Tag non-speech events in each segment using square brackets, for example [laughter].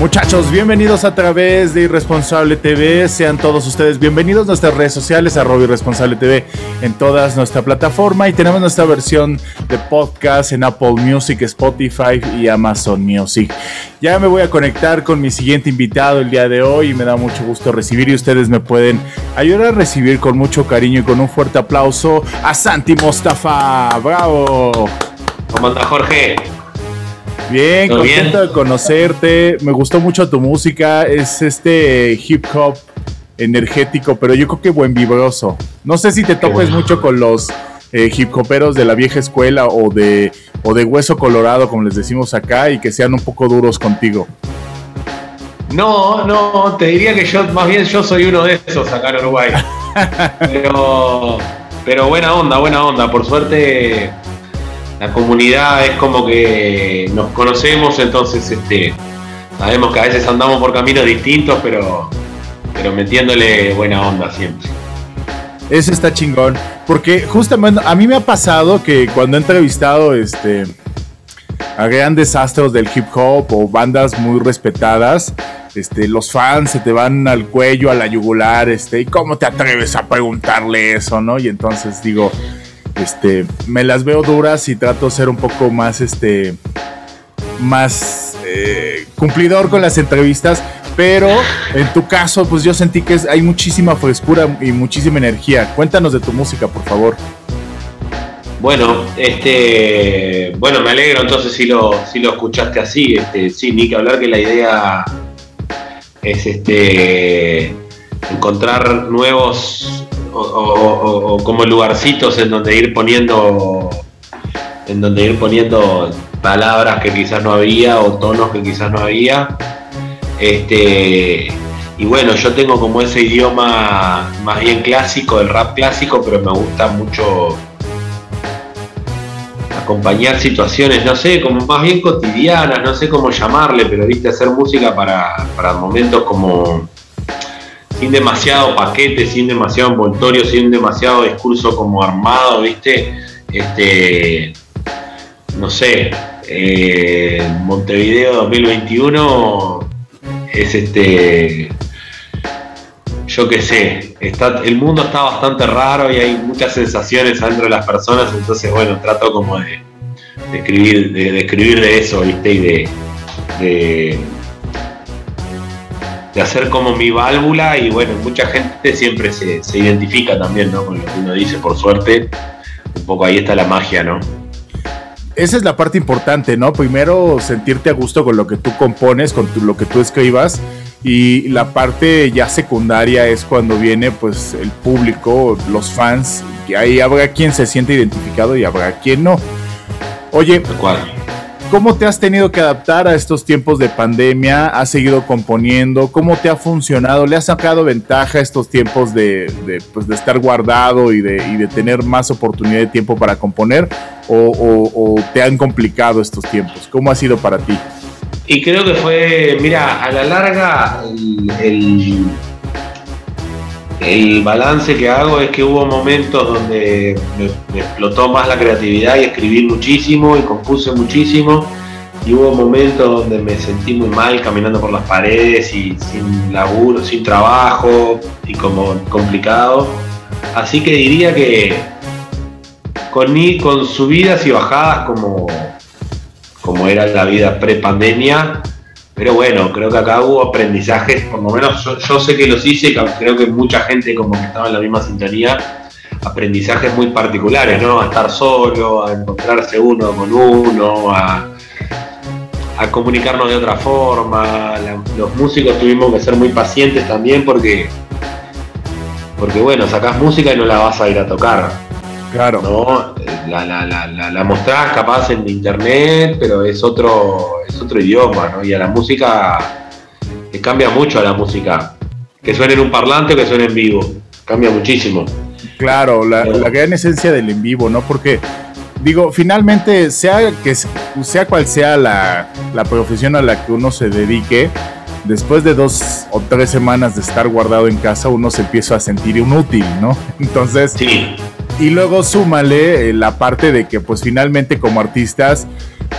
Muchachos, bienvenidos a través de Irresponsable TV. Sean todos ustedes bienvenidos a nuestras redes sociales, arroba Irresponsable TV, en todas nuestra plataforma. Y tenemos nuestra versión de podcast en Apple Music, Spotify y Amazon Music. Ya me voy a conectar con mi siguiente invitado el día de hoy y me da mucho gusto recibir y ustedes me pueden ayudar a recibir con mucho cariño y con un fuerte aplauso a Santi Mostafa. ¡Bravo! ¿Cómo anda Jorge? Bien, contento de conocerte. Me gustó mucho tu música. Es este hip hop energético, pero yo creo que buen vibroso. No sé si te topes mucho con los eh, hip hoperos de la vieja escuela o de, o de hueso colorado, como les decimos acá, y que sean un poco duros contigo. No, no, te diría que yo, más bien yo soy uno de esos acá en Uruguay. [laughs] pero, pero buena onda, buena onda. Por suerte la comunidad es como que nos conocemos, entonces este, sabemos que a veces andamos por caminos distintos, pero, pero metiéndole buena onda siempre. Eso está chingón, porque justamente a mí me ha pasado que cuando he entrevistado este, a grandes astros del hip hop o bandas muy respetadas, este, los fans se te van al cuello, a la yugular, este, ¿y cómo te atreves a preguntarle eso, no? Y entonces digo, este, me las veo duras y trato de ser un poco más, este, más eh, cumplidor con las entrevistas, pero en tu caso, pues yo sentí que hay muchísima frescura y muchísima energía. Cuéntanos de tu música, por favor. Bueno, este, bueno, me alegro entonces si lo, si lo escuchaste así, este, sí, ni que hablar que la idea es este encontrar nuevos o, como lugarcitos en donde ir poniendo en donde ir poniendo palabras que quizás no había o tonos que quizás no había. Este y bueno yo tengo como ese idioma más bien clásico el rap clásico pero me gusta mucho acompañar situaciones no sé como más bien cotidianas no sé cómo llamarle pero viste hacer música para, para momentos como sin demasiado paquete, sin demasiado envoltorio, sin demasiado discurso como armado, ¿viste? Este, no sé, eh, Montevideo 2021 es este, yo qué sé, está, el mundo está bastante raro y hay muchas sensaciones adentro de las personas, entonces bueno, trato como de, de, escribir de eso, ¿viste? Y de de hacer como mi válvula y bueno, mucha gente siempre se, identifica también, ¿no? Con lo que uno dice, por suerte, un poco ahí está la magia, ¿no? Esa es la parte importante, ¿no? Primero sentirte a gusto con lo que tú compones, con lo que tú escribas y la parte ya secundaria es cuando viene pues el público, los fans, y ahí habrá quien se siente identificado y habrá quien no. Oye, ¿Cuál? ¿Cómo te has tenido que adaptar a estos tiempos de pandemia? ¿Has seguido componiendo? ¿Cómo te ha funcionado? ¿Le has sacado ventaja a estos tiempos de, pues, estar guardado y de, tener más oportunidad de tiempo para componer? ¿O, te han complicado estos tiempos? ¿Cómo ha sido para ti? Y creo que fue, mira, a la larga el balance que hago es que hubo momentos donde me, explotó más la creatividad y escribí muchísimo y compuse muchísimo. Y hubo momentos donde me sentí muy mal caminando por las paredes y sin laburo, sin trabajo y como complicado. Así que diría que con, con subidas y bajadas como, como era la vida pre-pandemia, pero bueno, creo que acá hubo aprendizajes, por lo menos yo, sé que los hice y creo que mucha gente como que estaba en la misma sintonía, aprendizajes muy particulares, ¿no? A estar solo, a encontrarse uno con uno, a, comunicarnos de otra forma. los músicos tuvimos que ser muy pacientes también porque, porque bueno, sacás música y no la vas a ir a tocar. Claro. ¿no? La, la, la, la, mostrás capaz en internet, pero es otro, es otro idioma, ¿no? Y a la música le cambia mucho a la música. Que suene en un parlante o que suene en vivo. Cambia muchísimo. Claro, la, gran esencia del en vivo, ¿no? Porque, digo, finalmente, sea, que, sea cual sea la, profesión a la que uno se dedique, después de dos o tres semanas de estar guardado en casa, uno se empieza a sentir inútil, ¿no? [laughs] Entonces, sí. Y luego súmale eh, la parte de que, pues finalmente como artistas,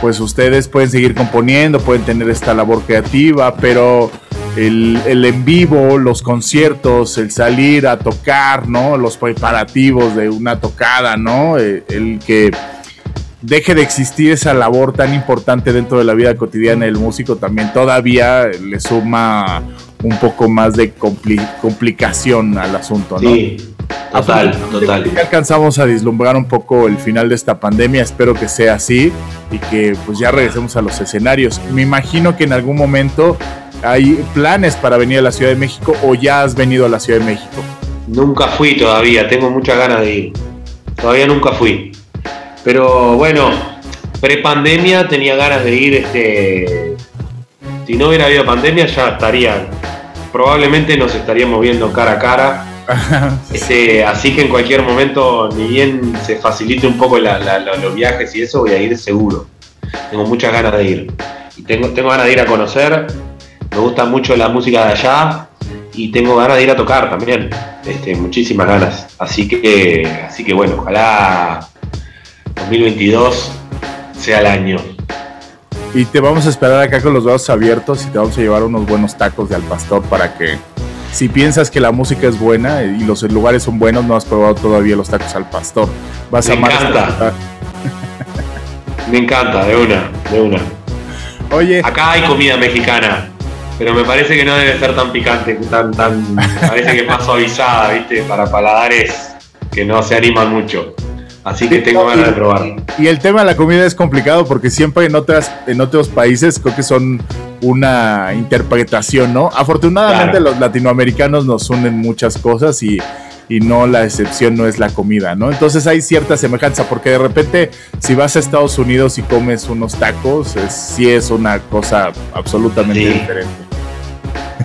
pues ustedes pueden seguir componiendo, pueden tener esta labor creativa, pero el, en vivo, los conciertos, el salir a tocar, ¿no? Los preparativos de una tocada, ¿no? Eh, el, que deje de existir esa labor tan importante dentro de la vida cotidiana del músico también todavía le suma un poco más de complicación al asunto, ¿no? Sí, total, total. Ya alcanzamos a vislumbrar un poco el final de esta pandemia, espero que sea así y que pues ya regresemos a los escenarios. Me imagino que en algún momento ¿Hay planes para venir a la Ciudad de México o ya has venido a la Ciudad de México? Nunca fui todavía, tengo muchas ganas de ir. Todavía nunca fui. Pero bueno, pre-pandemia tenía ganas de ir. Este, si no hubiera habido pandemia ya estaría, probablemente nos estaríamos viendo cara a cara. [laughs] Así que en cualquier momento, ni bien se facilite un poco los viajes y eso, voy a ir seguro. Tengo muchas ganas de ir. Y tengo, tengo ganas de ir a conocer me gusta mucho la música de allá y tengo ganas de ir a tocar también, este, muchísimas ganas. Así que, así que bueno, ojalá 2022 sea el año. Y te vamos a esperar acá con los brazos abiertos y te vamos a llevar unos buenos tacos de al pastor para que si piensas que la música es buena y los lugares son buenos, no has probado todavía los tacos al pastor. Vas Me encanta. Me encanta, de una, de una. Oye. Acá hay comida mexicana pero me parece que no debe ser tan picante, tan, tan, parece que es más suavizada, ¿viste? Para paladares que no se animan mucho. Así que tengo ganas de probar. Y el tema de la comida es complicado porque siempre en, otras, en otros países creo que son una interpretación, ¿no? Afortunadamente los latinoamericanos nos unen muchas cosas y y no la excepción no es la comida, ¿no? Entonces hay cierta semejanza, porque de repente si vas a Estados Unidos y comes unos tacos, es, sí es una cosa absolutamente diferente.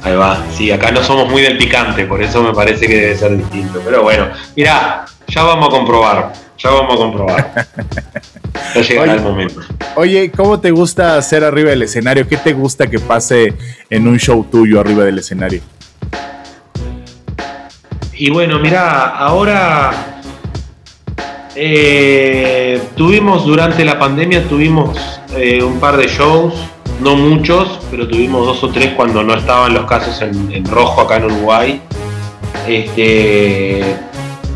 Ahí va, sí, acá no somos muy del picante, por eso me parece que debe ser distinto. Pero bueno, mira, ya vamos a comprobar, ya vamos a comprobar. ya llegará el momento. Oye, ¿cómo te gusta hacer arriba del escenario? ¿Qué te gusta que pase en un show tuyo arriba del escenario? Y bueno, mira, ahora eh, tuvimos durante la pandemia, tuvimos eh, un par de shows, no muchos, pero tuvimos dos o tres cuando no estaban los casos en, rojo acá en Uruguay. Este,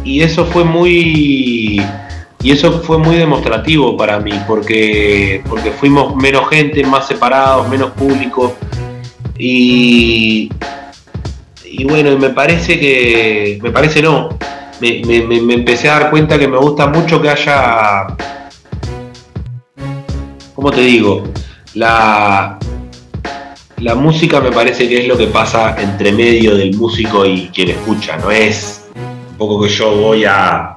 y eso fue muy y eso fue muy demostrativo para mí porque porque fuimos menos gente más separados menos público y y bueno, me parece que, me parece no, me, empecé a dar cuenta que me gusta mucho que haya, ¿cómo te digo? La, la música me parece que es lo que pasa entre medio del músico y quien escucha, no es poco que yo voy a,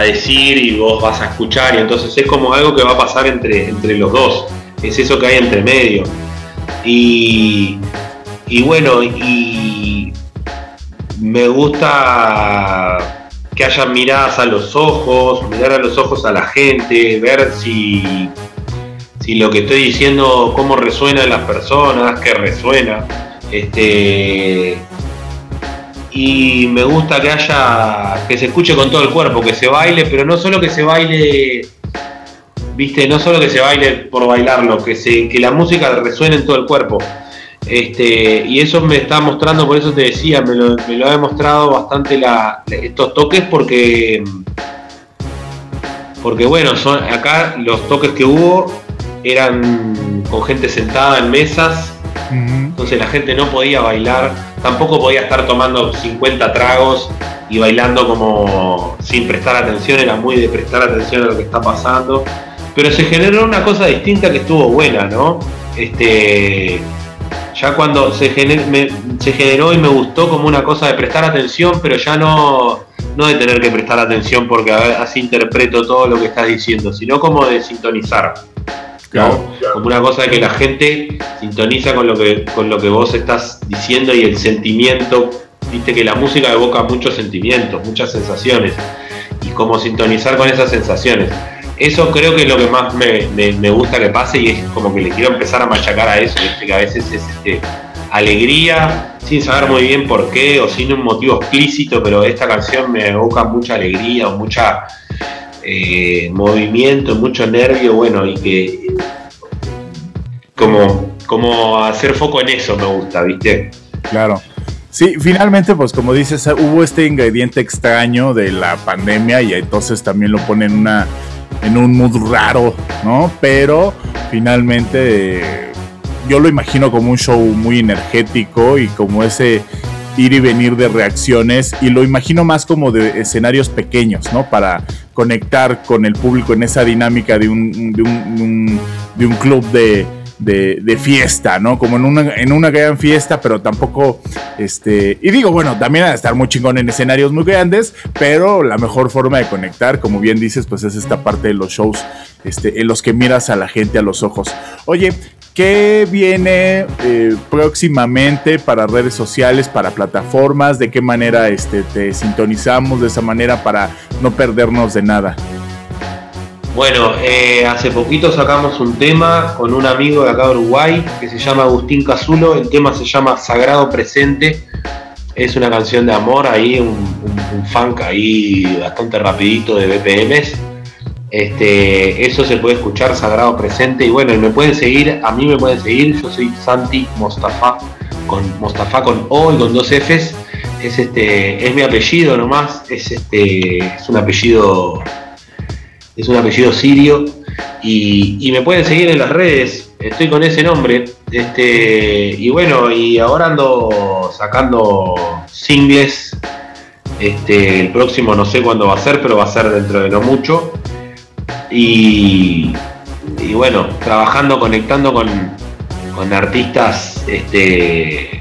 decir y vos vas a escuchar y entonces es como algo que va a pasar entre, entre los dos, es eso que hay entre medio. Y, y bueno, y me gusta que haya miradas a los ojos, mirar a los ojos a la gente, ver si, si lo que estoy diciendo, cómo resuena en las personas, qué resuena. Este, y me gusta que haya, que se escuche con todo el cuerpo, que se baile, pero no solo que se baile, viste, no solo que se baile por bailarlo, que, se, que la música resuene en todo el cuerpo. Este, y eso me está mostrando, por eso te decía, me lo, ha demostrado bastante estos toques porque, porque bueno, son, acá los toques que hubo eran con gente sentada en mesas, entonces la gente no podía bailar, tampoco podía estar tomando 50 tragos y bailando como sin prestar atención, era muy de prestar atención a lo que está pasando. Pero se generó una cosa distinta que estuvo buena, ¿no? Este, ya cuando se, generó y me gustó como una cosa de prestar atención, pero ya no, no de tener que prestar atención porque así interpreto todo lo que estás diciendo, sino como de sintonizar. Como una cosa de que la gente sintoniza con lo que, con lo que vos estás diciendo y el sentimiento. Viste que la música evoca muchos sentimientos, muchas sensaciones. Y como sintonizar con esas sensaciones. Eso creo que es lo que más me, gusta que pase y es como que le quiero empezar a machacar a eso, que a veces es este, alegría sin saber muy bien por qué o sin un motivo explícito, pero esta canción me evoca mucha alegría o mucha eh, movimiento, mucho nervio, bueno, y que como, como hacer foco en eso me gusta, ¿viste? Claro. Sí, finalmente, pues como dices, hubo este ingrediente extraño de la pandemia y entonces también lo pone en, una, en un mood raro, ¿no? Pero finalmente yo lo imagino como un show muy energético y como ese ir y venir de reacciones y lo imagino más como de escenarios pequeños, ¿no? Para conectar con el público en esa dinámica de un, de un, de un, club de, de, fiesta, ¿no? Como en una, en una gran fiesta, pero tampoco, este, y digo, bueno, también estar muy chingón en escenarios muy grandes, pero la mejor forma de conectar, como bien dices, pues es esta parte de los shows, este, en los que miras a la gente a los ojos. Oye, ¿Qué viene eh, próximamente para redes sociales, para plataformas? ¿De qué manera este, te sintonizamos de esa manera para no perdernos de nada? Bueno, eh, hace poquito sacamos un tema con un amigo de acá de Uruguay que se llama Agustín Cazulo. El tema se llama Sagrado Presente. Es una canción de amor ahí, un, un funk ahí bastante rapidito de BPMs este, eso se puede escuchar Sagrado Presente. Y bueno, y me pueden seguir, a mí me pueden seguir, yo soy Santi Mostafa, con Mostafa con O y con dos Fs. Es este, es mi apellido nomás, es este, es un apellido, es un apellido sirio. Y, me pueden seguir en las redes, estoy con ese nombre. Este, y bueno, y ahora ando sacando singles. Este, el próximo no sé cuándo va a ser, pero va a ser dentro de no mucho. Y, bueno, trabajando, conectando con, artistas, este,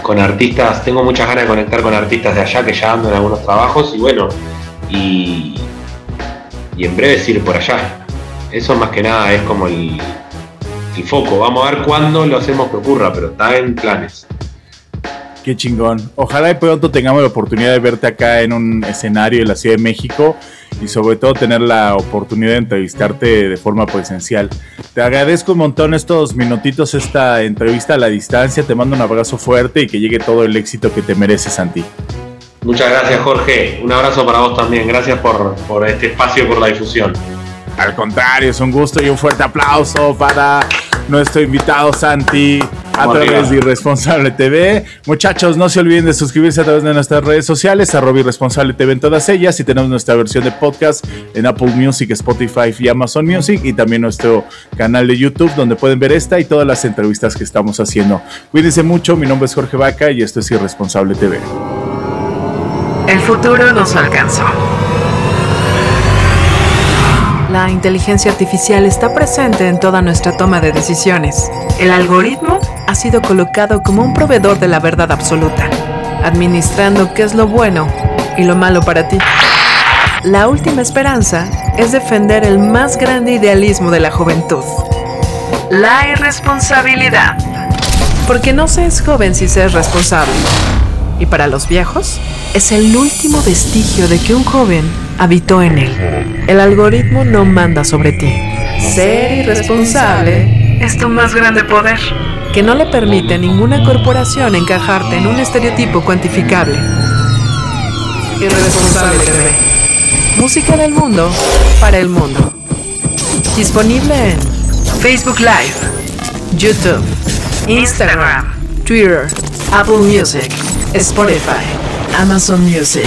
con artistas, tengo muchas ganas de conectar con artistas de allá que ya ando en algunos trabajos y bueno, y, y en breve ir por allá. Eso más que nada es como el, el foco. Vamos a ver cuándo lo hacemos que ocurra, pero está en planes. Qué chingón. Ojalá de pronto tengamos la oportunidad de verte acá en un escenario en la Ciudad de México y sobre todo tener la oportunidad de entrevistarte de forma presencial. Te agradezco un montón estos minutitos, esta entrevista a la distancia. Te mando un abrazo fuerte y que llegue todo el éxito que te mereces, Santi. Muchas gracias, Jorge. Un abrazo para vos también. Gracias por, por este espacio y por la difusión. Al contrario, es un gusto y un fuerte aplauso para nuestro invitado Santi a través de Irresponsable TV. Muchachos, no se olviden de suscribirse a través de nuestras redes sociales, arroba Irresponsable TV en todas ellas y tenemos nuestra versión de podcast en Apple Music, Spotify y Amazon Music y también nuestro canal de YouTube donde pueden ver esta y todas las entrevistas que estamos haciendo. Cuídense mucho, mi nombre es Jorge Vaca y esto es Irresponsable TV. El futuro nos alcanzó. La inteligencia artificial está presente en toda nuestra toma de decisiones. El algoritmo ha sido colocado como un proveedor de la verdad absoluta, administrando qué es lo bueno y lo malo para ti. La última esperanza es defender el más grande idealismo de la juventud. La irresponsabilidad. Porque no se es joven si se es responsable. Y para los viejos, es el último vestigio de que un joven habitó en él. El algoritmo no manda sobre ti. Ser irresponsable es tu más grande poder, que no le permite a ninguna corporación encajarte en un estereotipo cuantificable. Irresponsable TV. Música del mundo para el mundo. Disponible en Facebook Live, YouTube, Instagram, Twitter, Apple Music, Spotify, Amazon Music.